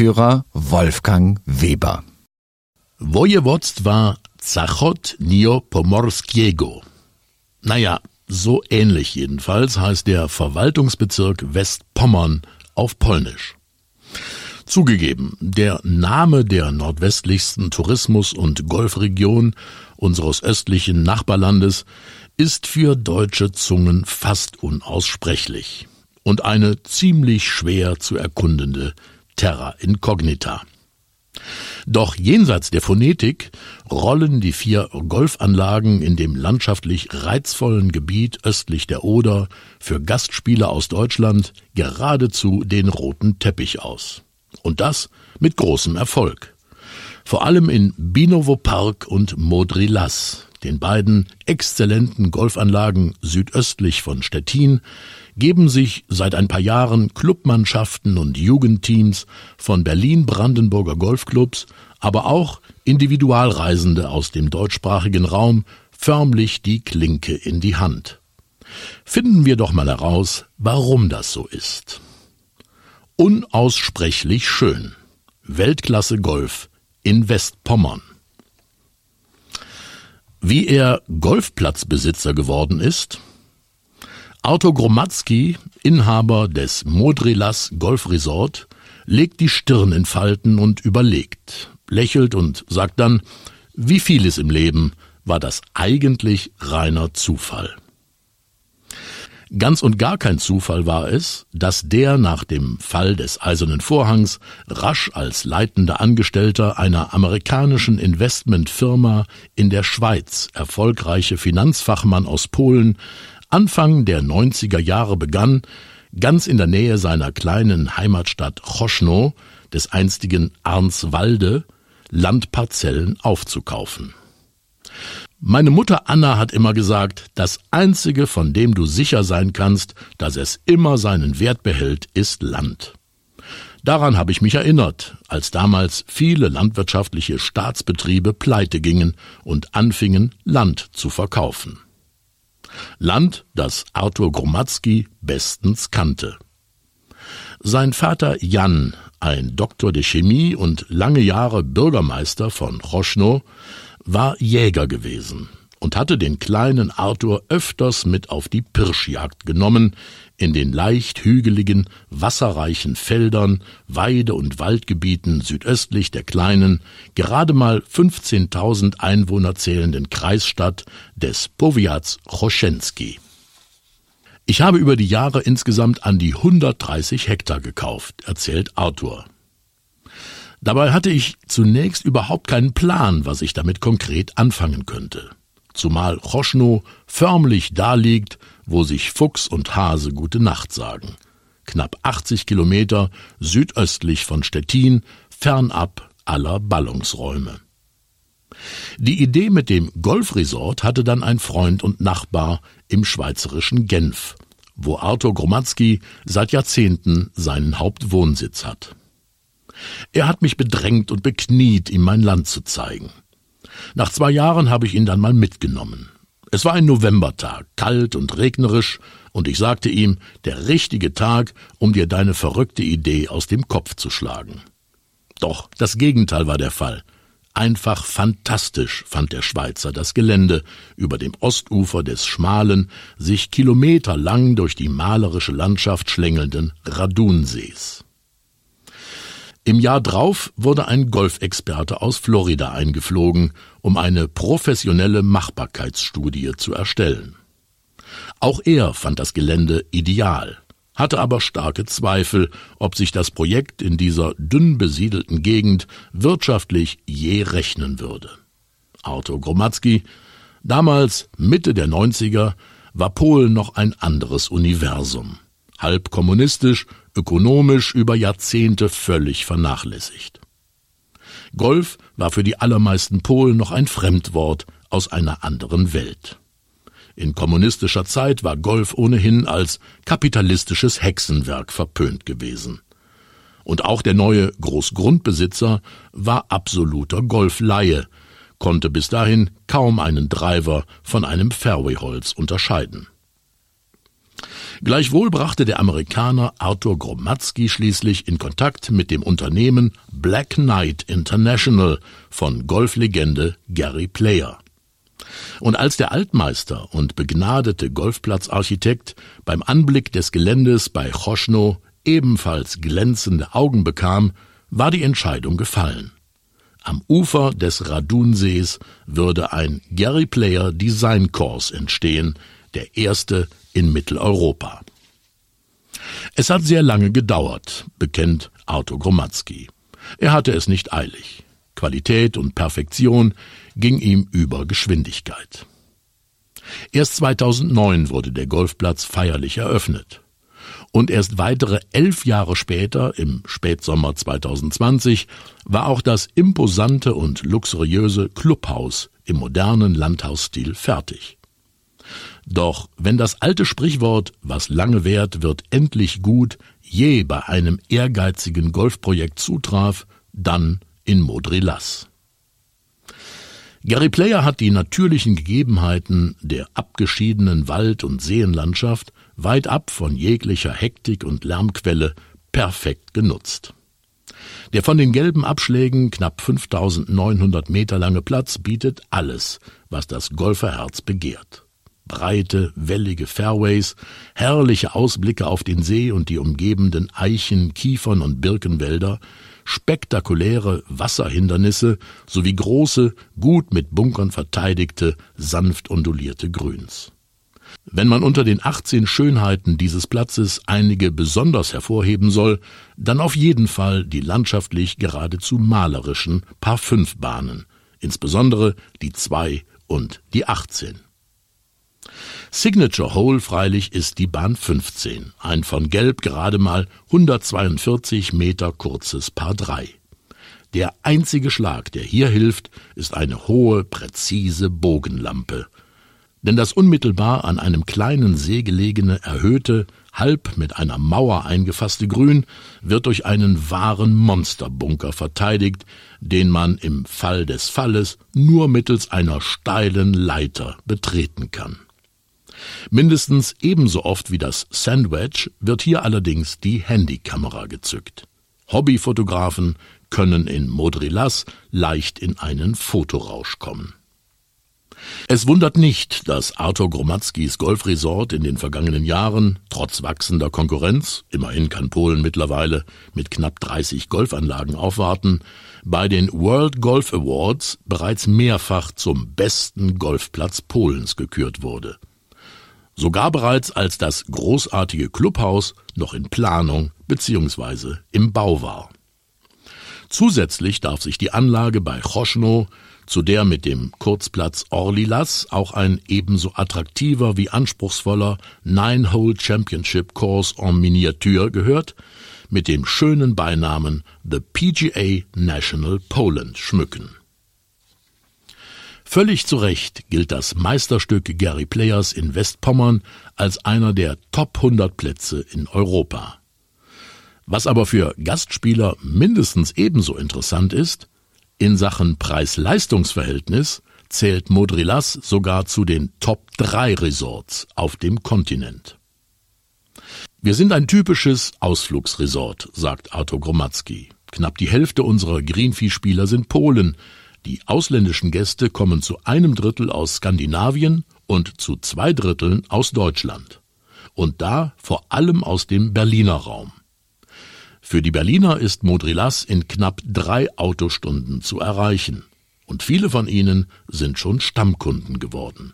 Wolfgang Weber. Województwa Zachot-Nio-Pomorskiego. Naja, so ähnlich jedenfalls heißt der Verwaltungsbezirk Westpommern auf Polnisch. Zugegeben, der Name der nordwestlichsten Tourismus- und Golfregion unseres östlichen Nachbarlandes ist für deutsche Zungen fast unaussprechlich und eine ziemlich schwer zu erkundende Terra Incognita. Doch jenseits der Phonetik rollen die vier Golfanlagen in dem landschaftlich reizvollen Gebiet östlich der Oder für Gastspieler aus Deutschland geradezu den roten Teppich aus. Und das mit großem Erfolg. Vor allem in Binovo Park und Modrilas, den beiden exzellenten Golfanlagen südöstlich von Stettin, geben sich seit ein paar Jahren Clubmannschaften und Jugendteams von Berlin-Brandenburger Golfclubs, aber auch Individualreisende aus dem deutschsprachigen Raum förmlich die Klinke in die Hand. Finden wir doch mal heraus, warum das so ist. Unaussprechlich schön. Weltklasse Golf in Westpommern. Wie er Golfplatzbesitzer geworden ist? Arthur Gromadski, Inhaber des Modrilas Golf Resort, legt die Stirn in Falten und überlegt, lächelt und sagt dann, wie vieles im Leben war das eigentlich reiner Zufall. Ganz und gar kein Zufall war es, dass der nach dem Fall des Eisernen Vorhangs rasch als leitender Angestellter einer amerikanischen Investmentfirma in der Schweiz erfolgreiche Finanzfachmann aus Polen Anfang der 90er Jahre begann, ganz in der Nähe seiner kleinen Heimatstadt Choschno, des einstigen Arnswalde, Landparzellen aufzukaufen. Meine Mutter Anna hat immer gesagt, das Einzige, von dem du sicher sein kannst, dass es immer seinen Wert behält, ist Land. Daran habe ich mich erinnert, als damals viele landwirtschaftliche Staatsbetriebe pleite gingen und anfingen, Land zu verkaufen. Land, das Arthur Gromadski bestens kannte. Sein Vater Jan, ein Doktor der Chemie und lange Jahre Bürgermeister von Roschno, war Jäger gewesen und hatte den kleinen Arthur öfters mit auf die Pirschjagd genommen, in den leicht hügeligen, wasserreichen Feldern, Weide- und Waldgebieten südöstlich der kleinen, gerade mal 15.000 Einwohner zählenden Kreisstadt des Powiats Choschenski. Ich habe über die Jahre insgesamt an die 130 Hektar gekauft, erzählt Arthur. Dabei hatte ich zunächst überhaupt keinen Plan, was ich damit konkret anfangen könnte. Zumal Choschno förmlich daliegt, wo sich Fuchs und Hase gute Nacht sagen. Knapp 80 Kilometer südöstlich von Stettin, fernab aller Ballungsräume. Die Idee mit dem Golfresort hatte dann ein Freund und Nachbar im schweizerischen Genf, wo Arthur Gromadski seit Jahrzehnten seinen Hauptwohnsitz hat. Er hat mich bedrängt und bekniet, ihm mein Land zu zeigen. Nach zwei Jahren habe ich ihn dann mal mitgenommen. Es war ein Novembertag, kalt und regnerisch, und ich sagte ihm, der richtige Tag, um dir deine verrückte Idee aus dem Kopf zu schlagen. Doch das Gegenteil war der Fall. Einfach fantastisch fand der Schweizer das Gelände über dem Ostufer des schmalen, sich kilometerlang durch die malerische Landschaft schlängelnden Radunsees. Im Jahr drauf wurde ein Golfexperte aus Florida eingeflogen, um eine professionelle Machbarkeitsstudie zu erstellen. Auch er fand das Gelände ideal, hatte aber starke Zweifel, ob sich das Projekt in dieser dünn besiedelten Gegend wirtschaftlich je rechnen würde. Arthur Gromadski, damals Mitte der 90er, war Polen noch ein anderes Universum halb kommunistisch, ökonomisch über Jahrzehnte völlig vernachlässigt. Golf war für die allermeisten Polen noch ein Fremdwort aus einer anderen Welt. In kommunistischer Zeit war Golf ohnehin als kapitalistisches Hexenwerk verpönt gewesen. Und auch der neue Großgrundbesitzer war absoluter Golflaie, konnte bis dahin kaum einen Driver von einem Fairwayholz unterscheiden. Gleichwohl brachte der Amerikaner Arthur Gromadski schließlich in Kontakt mit dem Unternehmen Black Knight International von Golflegende Gary Player. Und als der Altmeister und begnadete Golfplatzarchitekt beim Anblick des Geländes bei Choschno ebenfalls glänzende Augen bekam, war die Entscheidung gefallen. Am Ufer des Radunsees würde ein Gary Player Design Course entstehen, der erste in Mitteleuropa. Es hat sehr lange gedauert, bekennt Arthur Gromadski. Er hatte es nicht eilig. Qualität und Perfektion ging ihm über Geschwindigkeit. Erst 2009 wurde der Golfplatz feierlich eröffnet. Und erst weitere elf Jahre später, im Spätsommer 2020, war auch das imposante und luxuriöse Clubhaus im modernen Landhausstil fertig. Doch wenn das alte Sprichwort, was lange währt, wird endlich gut, je bei einem ehrgeizigen Golfprojekt zutraf, dann in Modrilas. Gary Player hat die natürlichen Gegebenheiten der abgeschiedenen Wald- und Seenlandschaft weit ab von jeglicher Hektik und Lärmquelle perfekt genutzt. Der von den gelben Abschlägen knapp 5900 Meter lange Platz bietet alles, was das Golferherz begehrt breite, wellige Fairways, herrliche Ausblicke auf den See und die umgebenden Eichen, Kiefern und Birkenwälder, spektakuläre Wasserhindernisse sowie große, gut mit Bunkern verteidigte, sanft ondulierte Grüns. Wenn man unter den 18 Schönheiten dieses Platzes einige besonders hervorheben soll, dann auf jeden Fall die landschaftlich geradezu malerischen Paar 5 Bahnen, insbesondere die 2 und die 18. Signature Hole freilich ist die Bahn 15, ein von Gelb gerade mal 142 Meter kurzes Paar 3. Der einzige Schlag, der hier hilft, ist eine hohe, präzise Bogenlampe. Denn das unmittelbar an einem kleinen See gelegene, erhöhte, halb mit einer Mauer eingefasste Grün wird durch einen wahren Monsterbunker verteidigt, den man im Fall des Falles nur mittels einer steilen Leiter betreten kann. Mindestens ebenso oft wie das Sandwich wird hier allerdings die Handykamera gezückt. Hobbyfotografen können in Modrilas leicht in einen Fotorausch kommen. Es wundert nicht, dass Arthur Gromadskis Golfresort in den vergangenen Jahren, trotz wachsender Konkurrenz, immerhin kann Polen mittlerweile mit knapp 30 Golfanlagen aufwarten, bei den World Golf Awards bereits mehrfach zum besten Golfplatz Polens gekürt wurde sogar bereits als das großartige Clubhaus noch in Planung bzw. im Bau war. Zusätzlich darf sich die Anlage bei Choschno, zu der mit dem Kurzplatz Orlilas auch ein ebenso attraktiver wie anspruchsvoller Nine-Hole Championship Course en Miniature gehört, mit dem schönen Beinamen The PGA National Poland schmücken. Völlig zu Recht gilt das Meisterstück Gary Players in Westpommern als einer der Top 100 Plätze in Europa. Was aber für Gastspieler mindestens ebenso interessant ist, in Sachen Preis-Leistungs-Verhältnis zählt Modrilas sogar zu den Top 3 Resorts auf dem Kontinent. Wir sind ein typisches Ausflugsresort, sagt Arthur Gromatzki. Knapp die Hälfte unserer Greenfee-Spieler sind Polen, die ausländischen Gäste kommen zu einem Drittel aus Skandinavien und zu zwei Dritteln aus Deutschland. Und da vor allem aus dem Berliner Raum. Für die Berliner ist Modrilas in knapp drei Autostunden zu erreichen. Und viele von ihnen sind schon Stammkunden geworden.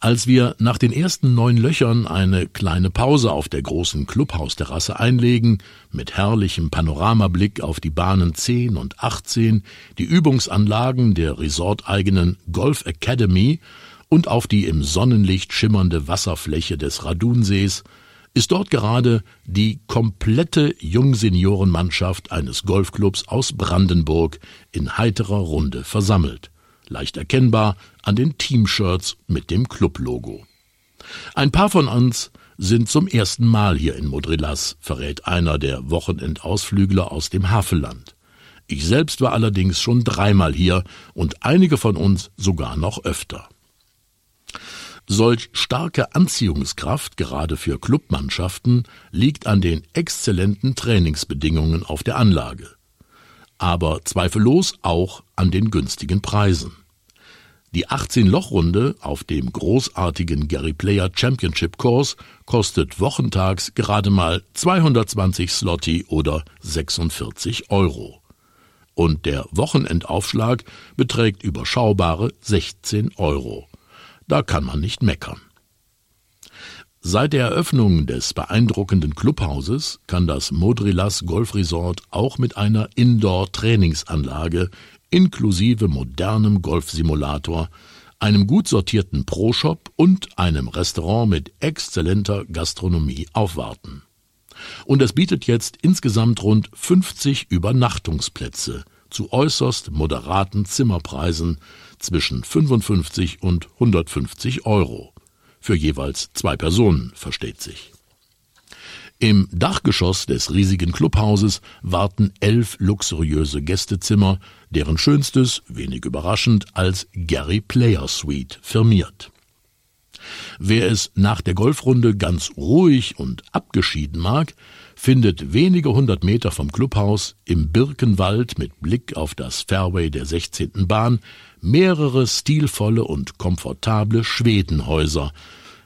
Als wir nach den ersten neun Löchern eine kleine Pause auf der großen Clubhausterrasse einlegen, mit herrlichem Panoramablick auf die Bahnen 10 und 18, die Übungsanlagen der resorteigenen Golf Academy und auf die im Sonnenlicht schimmernde Wasserfläche des Radunsees, ist dort gerade die komplette Jungseniorenmannschaft eines Golfclubs aus Brandenburg in heiterer Runde versammelt leicht erkennbar an den Teamshirts mit dem Clublogo. Ein paar von uns sind zum ersten Mal hier in Modrillas, verrät einer der Wochenendausflügler aus dem Havelland. Ich selbst war allerdings schon dreimal hier und einige von uns sogar noch öfter. Solch starke Anziehungskraft gerade für Clubmannschaften liegt an den exzellenten Trainingsbedingungen auf der Anlage aber zweifellos auch an den günstigen Preisen. Die 18-Loch-Runde auf dem großartigen Gary Player Championship Course kostet wochentags gerade mal 220 Slotty oder 46 Euro. Und der Wochenendaufschlag beträgt überschaubare 16 Euro. Da kann man nicht meckern. Seit der Eröffnung des beeindruckenden Clubhauses kann das Modrilas Golf Resort auch mit einer Indoor-Trainingsanlage inklusive modernem Golfsimulator, einem gut sortierten Pro-Shop und einem Restaurant mit exzellenter Gastronomie aufwarten. Und es bietet jetzt insgesamt rund 50 Übernachtungsplätze zu äußerst moderaten Zimmerpreisen zwischen 55 und 150 Euro für jeweils zwei Personen, versteht sich. Im Dachgeschoss des riesigen Clubhauses warten elf luxuriöse Gästezimmer, deren schönstes, wenig überraschend, als Gary Player Suite firmiert. Wer es nach der Golfrunde ganz ruhig und abgeschieden mag, findet wenige hundert Meter vom Clubhaus im Birkenwald mit Blick auf das Fairway der 16. Bahn mehrere stilvolle und komfortable Schwedenhäuser,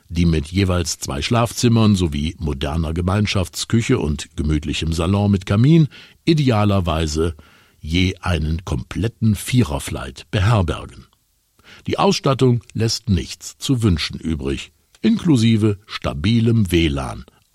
die mit jeweils zwei Schlafzimmern sowie moderner Gemeinschaftsküche und gemütlichem Salon mit Kamin idealerweise je einen kompletten Viererflight beherbergen. Die Ausstattung lässt nichts zu wünschen übrig, inklusive stabilem WLAN,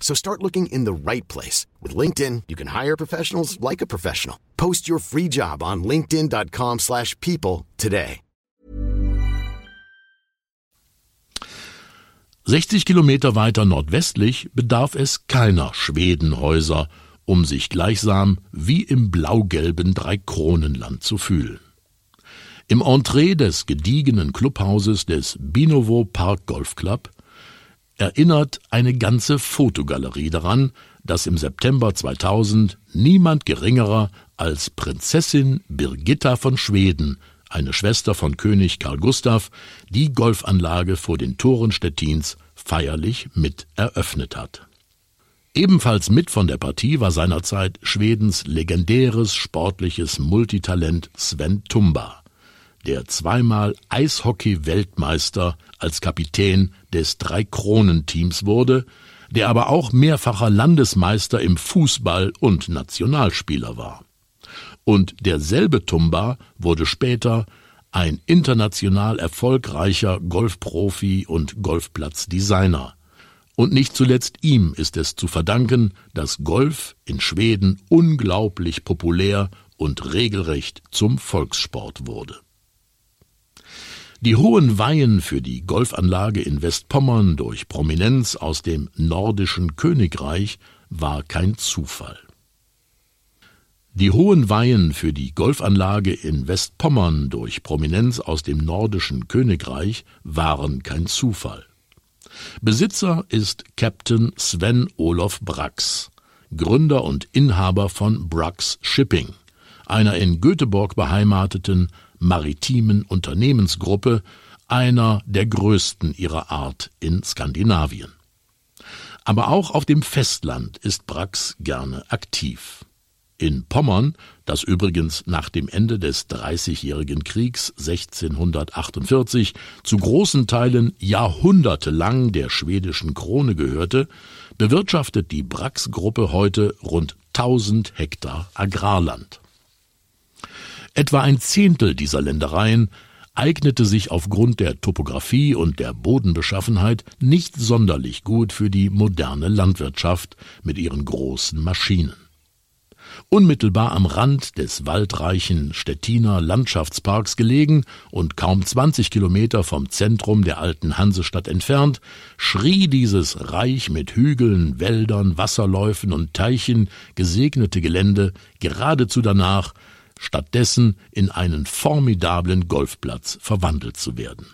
So start looking in the right place. With LinkedIn, you can hire professionals like a professional. Post your free job on linkedin.com slash people today. 60 Kilometer weiter nordwestlich bedarf es keiner Schwedenhäuser, um sich gleichsam wie im blau-gelben Dreikronenland zu fühlen. Im Entree des gediegenen Clubhauses des Binovo Park Golf Club erinnert eine ganze Fotogalerie daran, dass im September 2000 niemand geringerer als Prinzessin Birgitta von Schweden eine Schwester von König Karl Gustav, die Golfanlage vor den Toren Stettins feierlich mit eröffnet hat. Ebenfalls mit von der Partie war seinerzeit Schwedens legendäres sportliches Multitalent Sven Tumba, der zweimal Eishockey-Weltmeister als Kapitän des Drei-Kronen-Teams wurde, der aber auch mehrfacher Landesmeister im Fußball und Nationalspieler war. Und derselbe Tumba wurde später ein international erfolgreicher Golfprofi und Golfplatzdesigner. Und nicht zuletzt ihm ist es zu verdanken, dass Golf in Schweden unglaublich populär und regelrecht zum Volkssport wurde. Die hohen Weihen für die Golfanlage in Westpommern durch Prominenz aus dem nordischen Königreich war kein Zufall. Die hohen Weihen für die Golfanlage in Westpommern durch Prominenz aus dem nordischen Königreich waren kein Zufall. Besitzer ist Captain Sven Olof Brax, Gründer und Inhaber von Brax Shipping, einer in Göteborg beheimateten maritimen Unternehmensgruppe, einer der größten ihrer Art in Skandinavien. Aber auch auf dem Festland ist Brax gerne aktiv. In Pommern, das übrigens nach dem Ende des Dreißigjährigen Kriegs 1648 zu großen Teilen jahrhundertelang der schwedischen Krone gehörte, bewirtschaftet die Brax-Gruppe heute rund 1000 Hektar Agrarland. Etwa ein Zehntel dieser Ländereien eignete sich aufgrund der Topographie und der Bodenbeschaffenheit nicht sonderlich gut für die moderne Landwirtschaft mit ihren großen Maschinen. Unmittelbar am Rand des waldreichen Stettiner Landschaftsparks gelegen und kaum 20 Kilometer vom Zentrum der alten Hansestadt entfernt, schrie dieses reich mit Hügeln, Wäldern, Wasserläufen und Teichen gesegnete Gelände geradezu danach, stattdessen in einen formidablen Golfplatz verwandelt zu werden.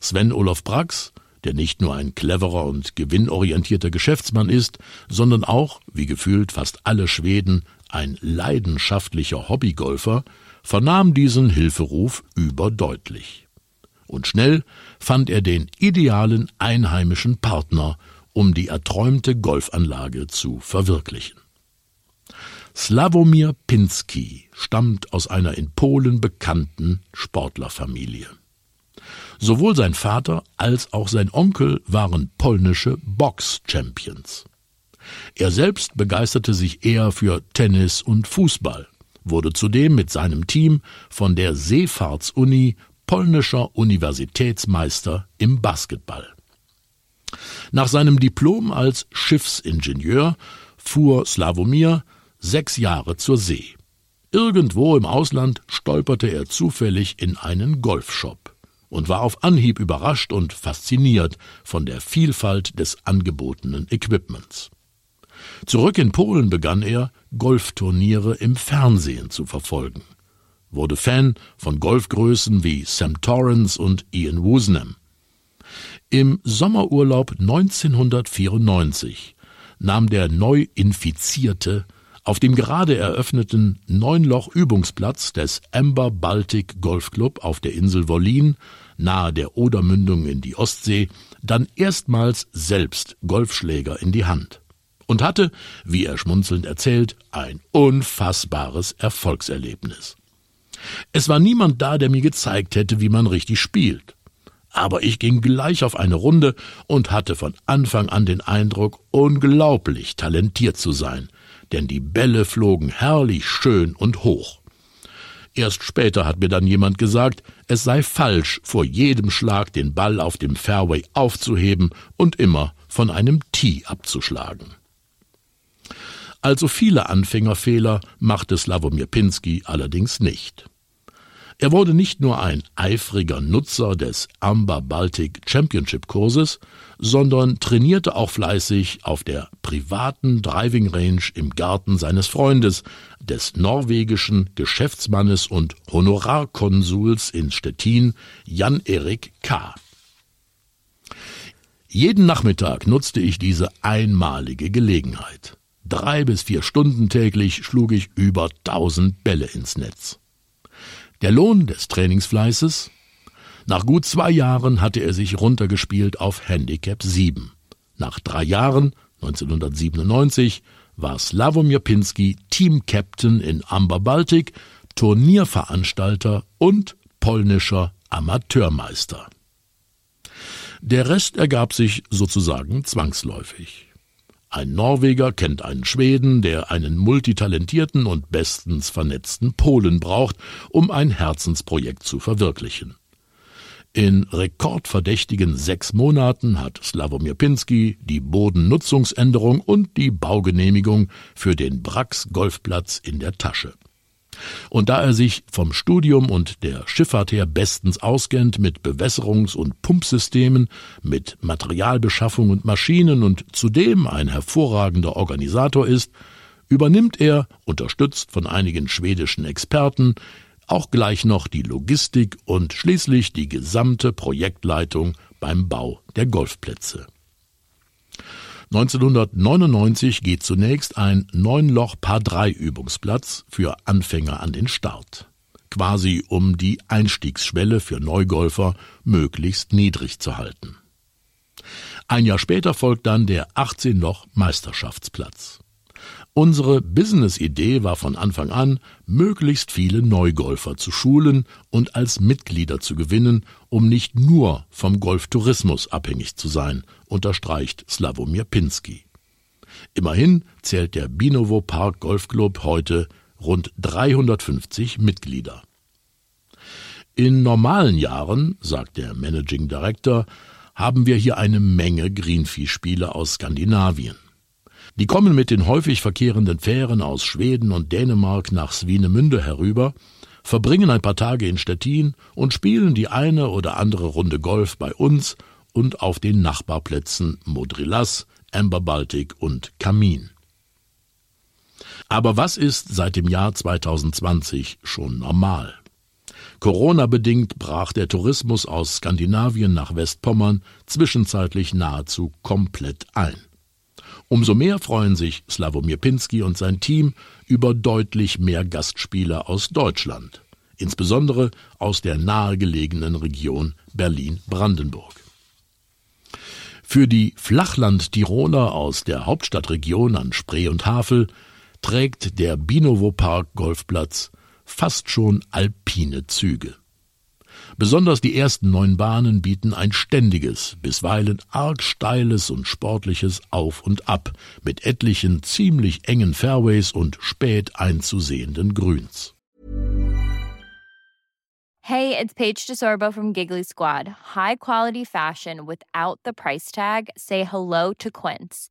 Sven Olof Brax, der nicht nur ein cleverer und gewinnorientierter Geschäftsmann ist, sondern auch, wie gefühlt fast alle Schweden, ein leidenschaftlicher Hobbygolfer, vernahm diesen Hilferuf überdeutlich. Und schnell fand er den idealen einheimischen Partner, um die erträumte Golfanlage zu verwirklichen. Slawomir Pinski stammt aus einer in Polen bekannten Sportlerfamilie. Sowohl sein Vater als auch sein Onkel waren polnische Box-Champions. Er selbst begeisterte sich eher für Tennis und Fußball, wurde zudem mit seinem Team von der Seefahrtsuni polnischer Universitätsmeister im Basketball. Nach seinem Diplom als Schiffsingenieur fuhr Slawomir sechs Jahre zur See. Irgendwo im Ausland stolperte er zufällig in einen Golfshop und war auf Anhieb überrascht und fasziniert von der Vielfalt des angebotenen Equipments. Zurück in Polen begann er, Golfturniere im Fernsehen zu verfolgen, wurde Fan von Golfgrößen wie Sam Torrance und Ian Woosnam. Im Sommerurlaub 1994 nahm der neu Infizierte auf dem gerade eröffneten Neunloch-Übungsplatz des Amber Baltic Golf Club auf der Insel Wollin, nahe der Odermündung in die Ostsee, dann erstmals selbst Golfschläger in die Hand und hatte, wie er schmunzelnd erzählt, ein unfassbares Erfolgserlebnis. Es war niemand da, der mir gezeigt hätte, wie man richtig spielt. Aber ich ging gleich auf eine Runde und hatte von Anfang an den Eindruck, unglaublich talentiert zu sein, denn die Bälle flogen herrlich schön und hoch. Erst später hat mir dann jemand gesagt, es sei falsch, vor jedem Schlag den Ball auf dem Fairway aufzuheben und immer von einem Tee abzuschlagen. Also viele Anfängerfehler machte Slavomir Pinsky allerdings nicht. Er wurde nicht nur ein eifriger Nutzer des Amber Baltic Championship Kurses, sondern trainierte auch fleißig auf der privaten Driving Range im Garten seines Freundes, des norwegischen Geschäftsmannes und Honorarkonsuls in Stettin, Jan-Erik K. Jeden Nachmittag nutzte ich diese einmalige Gelegenheit. Drei bis vier Stunden täglich schlug ich über tausend Bälle ins Netz. Der Lohn des Trainingsfleißes? Nach gut zwei Jahren hatte er sich runtergespielt auf Handicap 7. Nach drei Jahren, 1997, war Slavomir Pinsky Team-Captain in Amber Baltic, Turnierveranstalter und polnischer Amateurmeister. Der Rest ergab sich sozusagen zwangsläufig. Ein Norweger kennt einen Schweden, der einen multitalentierten und bestens vernetzten Polen braucht, um ein Herzensprojekt zu verwirklichen. In rekordverdächtigen sechs Monaten hat Slavomir Pinsky die Bodennutzungsänderung und die Baugenehmigung für den Brax Golfplatz in der Tasche. Und da er sich vom Studium und der Schifffahrt her bestens auskennt mit Bewässerungs- und Pumpsystemen, mit Materialbeschaffung und Maschinen und zudem ein hervorragender Organisator ist, übernimmt er, unterstützt von einigen schwedischen Experten, auch gleich noch die Logistik und schließlich die gesamte Projektleitung beim Bau der Golfplätze. 1999 geht zunächst ein Neunloch-Paar-3-Übungsplatz für Anfänger an den Start. Quasi um die Einstiegsschwelle für Neugolfer möglichst niedrig zu halten. Ein Jahr später folgt dann der 18-Loch-Meisterschaftsplatz. Unsere Business-Idee war von Anfang an, möglichst viele Neugolfer zu schulen und als Mitglieder zu gewinnen, um nicht nur vom Golftourismus abhängig zu sein, unterstreicht Slavomir Pinsky. Immerhin zählt der Binovo Park Golfclub heute rund 350 Mitglieder. In normalen Jahren, sagt der Managing Director, haben wir hier eine Menge Greenfee-Spieler aus Skandinavien. Die kommen mit den häufig verkehrenden Fähren aus Schweden und Dänemark nach Swinemünde herüber, verbringen ein paar Tage in Stettin und spielen die eine oder andere Runde Golf bei uns und auf den Nachbarplätzen Modrilas, Amber Baltic und Kamin. Aber was ist seit dem Jahr 2020 schon normal? Corona-bedingt brach der Tourismus aus Skandinavien nach Westpommern zwischenzeitlich nahezu komplett ein. Umso mehr freuen sich Slavomir Pinsky und sein Team über deutlich mehr Gastspieler aus Deutschland, insbesondere aus der nahegelegenen Region Berlin-Brandenburg. Für die Flachland-Tiroler aus der Hauptstadtregion an Spree und Havel trägt der Binovo Park Golfplatz fast schon alpine Züge. Besonders die ersten neun Bahnen bieten ein ständiges, bisweilen arg steiles und sportliches Auf und Ab mit etlichen ziemlich engen Fairways und spät einzusehenden Grüns. Hey, it's Paige DeSorbo from Giggly Squad. High quality fashion without the price tag. Say hello to Quince.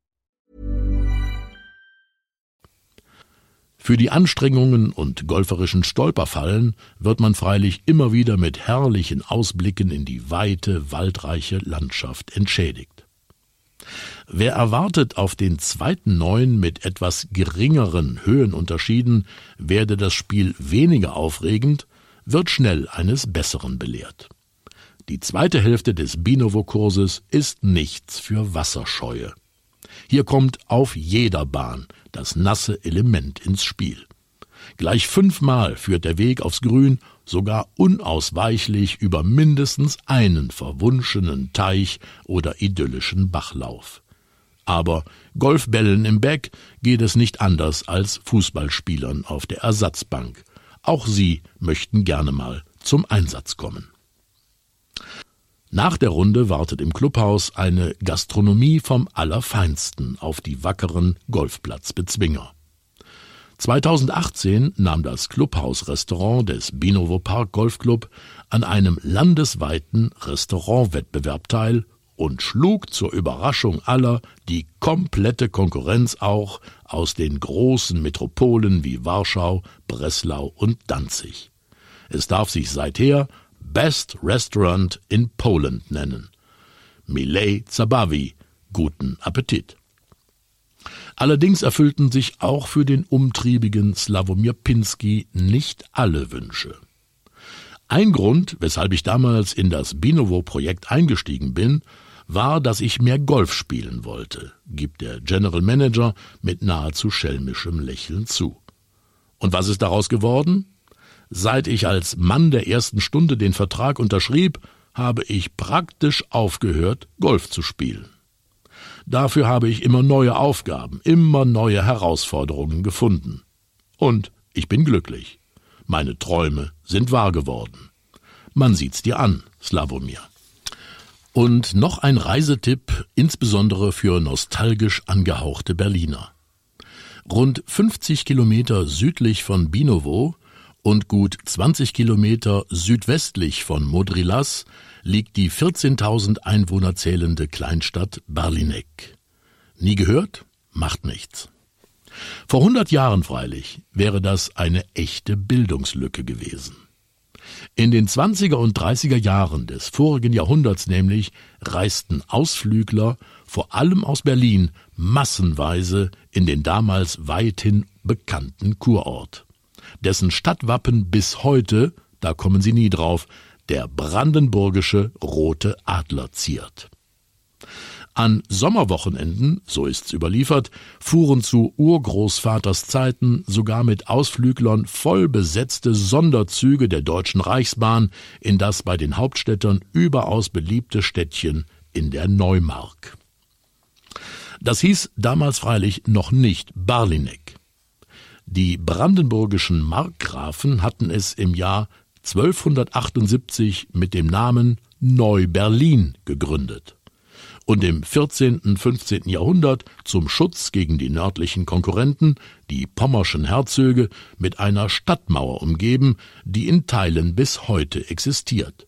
Für die Anstrengungen und golferischen Stolperfallen wird man freilich immer wieder mit herrlichen Ausblicken in die weite, waldreiche Landschaft entschädigt. Wer erwartet, auf den zweiten Neun mit etwas geringeren Höhenunterschieden werde das Spiel weniger aufregend, wird schnell eines Besseren belehrt. Die zweite Hälfte des Binovo-Kurses ist nichts für Wasserscheue. Hier kommt auf jeder Bahn das nasse Element ins Spiel. Gleich fünfmal führt der Weg aufs Grün, sogar unausweichlich über mindestens einen verwunschenen Teich oder idyllischen Bachlauf. Aber Golfbällen im Beck geht es nicht anders als Fußballspielern auf der Ersatzbank. Auch sie möchten gerne mal zum Einsatz kommen. Nach der Runde wartet im Clubhaus eine Gastronomie vom Allerfeinsten auf die wackeren Golfplatzbezwinger. 2018 nahm das Clubhausrestaurant des Binovo Park Golfclub an einem landesweiten Restaurantwettbewerb teil und schlug zur Überraschung aller die komplette Konkurrenz auch aus den großen Metropolen wie Warschau, Breslau und Danzig. Es darf sich seither Best Restaurant in Poland nennen. Milej Zabawi, guten Appetit. Allerdings erfüllten sich auch für den umtriebigen Slawomir Pinsky nicht alle Wünsche. Ein Grund, weshalb ich damals in das Binovo-Projekt eingestiegen bin, war, dass ich mehr Golf spielen wollte, gibt der General Manager mit nahezu schelmischem Lächeln zu. Und was ist daraus geworden? Seit ich als Mann der ersten Stunde den Vertrag unterschrieb, habe ich praktisch aufgehört, Golf zu spielen. Dafür habe ich immer neue Aufgaben, immer neue Herausforderungen gefunden. Und ich bin glücklich. Meine Träume sind wahr geworden. Man sieht's dir an, Slavomir. Und noch ein Reisetipp, insbesondere für nostalgisch angehauchte Berliner. Rund 50 Kilometer südlich von Binovo und gut 20 Kilometer südwestlich von Modrilas liegt die 14.000 Einwohner zählende Kleinstadt Barlinek. Nie gehört? Macht nichts. Vor 100 Jahren freilich wäre das eine echte Bildungslücke gewesen. In den 20er und 30er Jahren des vorigen Jahrhunderts nämlich reisten Ausflügler, vor allem aus Berlin, massenweise in den damals weithin bekannten Kurort. Dessen Stadtwappen bis heute, da kommen Sie nie drauf, der brandenburgische rote Adler ziert. An Sommerwochenenden, so ist's überliefert, fuhren zu Urgroßvaters Zeiten sogar mit Ausflüglern voll besetzte Sonderzüge der Deutschen Reichsbahn in das bei den Hauptstädtern überaus beliebte Städtchen in der Neumark. Das hieß damals freilich noch nicht Barlinek. Die brandenburgischen Markgrafen hatten es im Jahr 1278 mit dem Namen Neu-Berlin gegründet und im 14. und 15. Jahrhundert zum Schutz gegen die nördlichen Konkurrenten, die pommerschen Herzöge, mit einer Stadtmauer umgeben, die in Teilen bis heute existiert.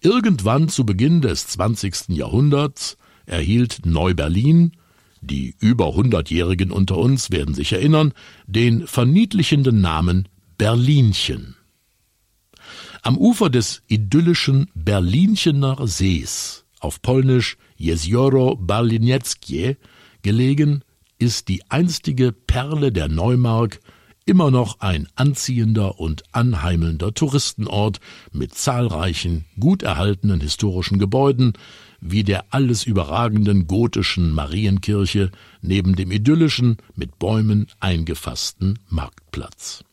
Irgendwann zu Beginn des 20. Jahrhunderts erhielt Neu-Berlin, die über hundertjährigen unter uns werden sich erinnern, den verniedlichenden Namen Berlinchen. Am Ufer des idyllischen Berlinchener Sees auf Polnisch Jezioro Barlinieckie gelegen, ist die einstige Perle der Neumark immer noch ein anziehender und anheimelnder Touristenort mit zahlreichen, gut erhaltenen historischen Gebäuden, wie der alles überragenden gotischen Marienkirche neben dem idyllischen, mit Bäumen eingefassten Marktplatz.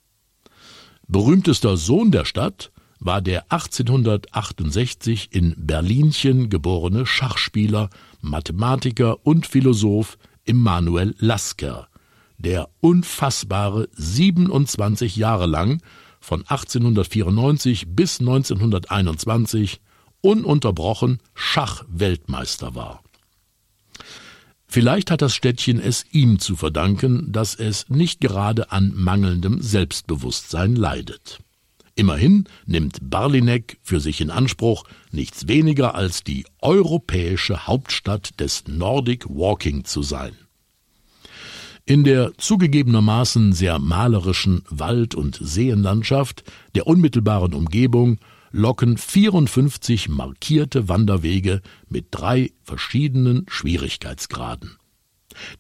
Berühmtester Sohn der Stadt war der 1868 in Berlinchen geborene Schachspieler, Mathematiker und Philosoph Immanuel Lasker, der unfassbare 27 Jahre lang von 1894 bis 1921 ununterbrochen Schachweltmeister war. Vielleicht hat das Städtchen es ihm zu verdanken, dass es nicht gerade an mangelndem Selbstbewusstsein leidet. Immerhin nimmt Barlinek für sich in Anspruch, nichts weniger als die europäische Hauptstadt des Nordic Walking zu sein. In der zugegebenermaßen sehr malerischen Wald- und Seenlandschaft der unmittelbaren Umgebung locken 54 markierte Wanderwege mit drei verschiedenen Schwierigkeitsgraden.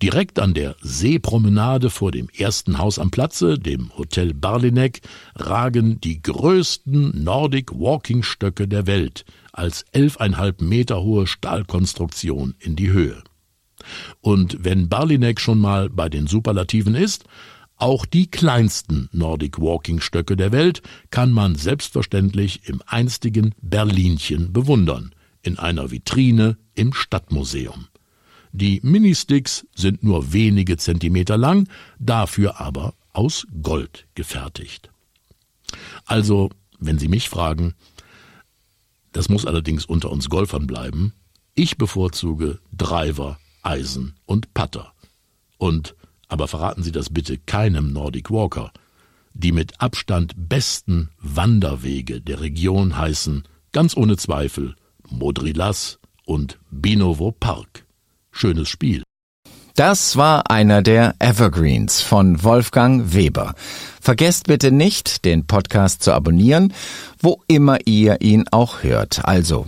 Direkt an der Seepromenade vor dem ersten Haus am Platze, dem Hotel Barlinek, ragen die größten Nordic Walking Stöcke der Welt als elfeinhalb Meter hohe Stahlkonstruktion in die Höhe. Und wenn Barlinek schon mal bei den Superlativen ist, auch die kleinsten Nordic Walking Stöcke der Welt kann man selbstverständlich im einstigen Berlinchen bewundern, in einer Vitrine im Stadtmuseum. Die Ministicks sind nur wenige Zentimeter lang, dafür aber aus Gold gefertigt. Also, wenn Sie mich fragen, das muss allerdings unter uns Golfern bleiben, ich bevorzuge Driver, Eisen und Putter. Und, aber verraten Sie das bitte keinem Nordic Walker, die mit Abstand besten Wanderwege der Region heißen, ganz ohne Zweifel, Modrilas und Binovo Park schönes Spiel. Das war einer der Evergreens von Wolfgang Weber. Vergesst bitte nicht, den Podcast zu abonnieren, wo immer ihr ihn auch hört. Also